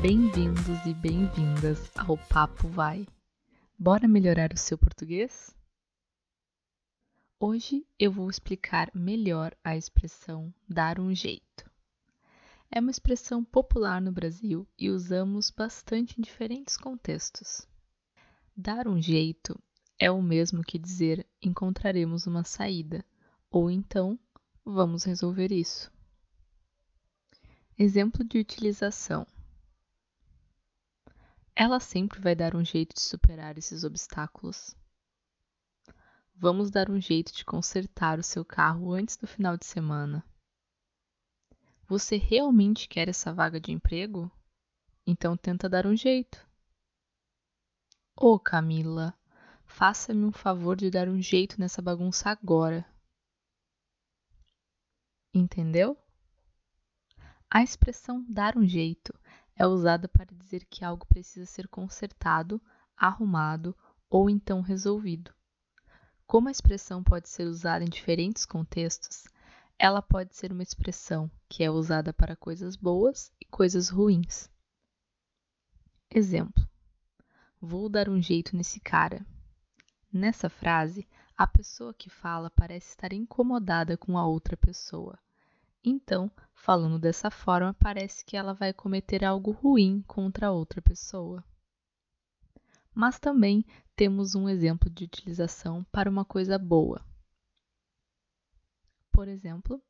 Bem-vindos e bem-vindas ao Papo Vai. Bora melhorar o seu português? Hoje eu vou explicar melhor a expressão dar um jeito. É uma expressão popular no Brasil e usamos bastante em diferentes contextos. Dar um jeito é o mesmo que dizer encontraremos uma saída, ou então vamos resolver isso. Exemplo de utilização ela sempre vai dar um jeito de superar esses obstáculos. Vamos dar um jeito de consertar o seu carro antes do final de semana. Você realmente quer essa vaga de emprego? Então tenta dar um jeito. Ô Camila, faça-me um favor de dar um jeito nessa bagunça agora. Entendeu? A expressão dar um jeito é usada para dizer que algo precisa ser consertado, arrumado ou então resolvido. Como a expressão pode ser usada em diferentes contextos, ela pode ser uma expressão que é usada para coisas boas e coisas ruins. Exemplo: Vou dar um jeito nesse cara. Nessa frase, a pessoa que fala parece estar incomodada com a outra pessoa. Então, falando dessa forma, parece que ela vai cometer algo ruim contra outra pessoa. Mas também temos um exemplo de utilização para uma coisa boa. Por exemplo,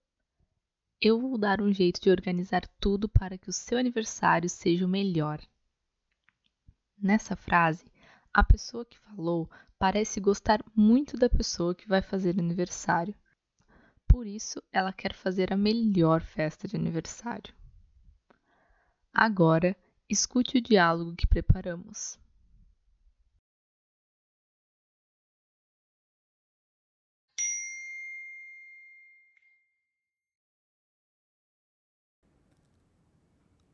eu vou dar um jeito de organizar tudo para que o seu aniversário seja o melhor. Nessa frase, a pessoa que falou parece gostar muito da pessoa que vai fazer aniversário por isso, ela quer fazer a melhor festa de aniversário. Agora, escute o diálogo que preparamos.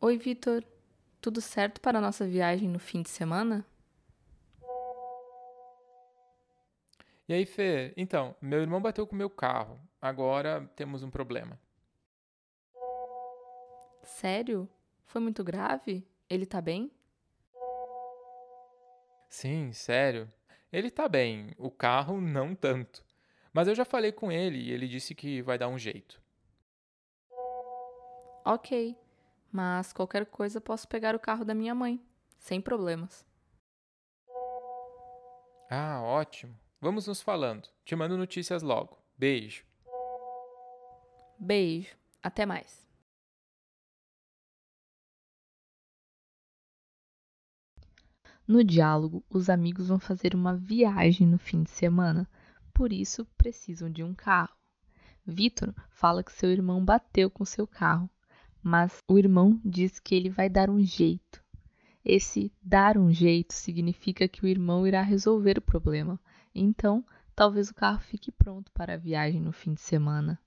Oi, Vitor. Tudo certo para a nossa viagem no fim de semana? E aí, Fê? Então, meu irmão bateu com meu carro. Agora temos um problema. Sério? Foi muito grave? Ele tá bem? Sim, sério. Ele tá bem, o carro não tanto. Mas eu já falei com ele e ele disse que vai dar um jeito. Ok, mas qualquer coisa posso pegar o carro da minha mãe, sem problemas. Ah, ótimo. Vamos nos falando. Te mando notícias logo. Beijo. Beijo. Até mais. No diálogo, os amigos vão fazer uma viagem no fim de semana, por isso precisam de um carro. Vitor fala que seu irmão bateu com seu carro, mas o irmão diz que ele vai dar um jeito. Esse dar um jeito significa que o irmão irá resolver o problema, então talvez o carro fique pronto para a viagem no fim de semana.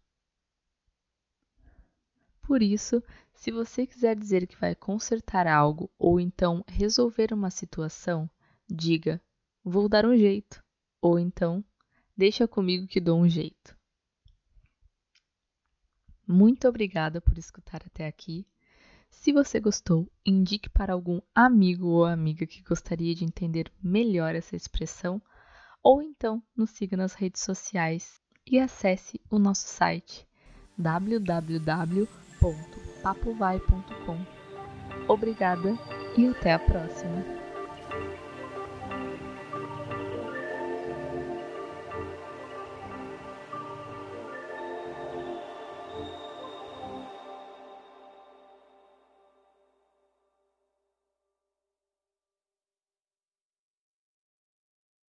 Por isso, se você quiser dizer que vai consertar algo ou então resolver uma situação, diga: vou dar um jeito, ou então deixa comigo que dou um jeito. Muito obrigada por escutar até aqui. Se você gostou, indique para algum amigo ou amiga que gostaria de entender melhor essa expressão ou então nos siga nas redes sociais e acesse o nosso site www.papovai.com. Obrigada e até a próxima!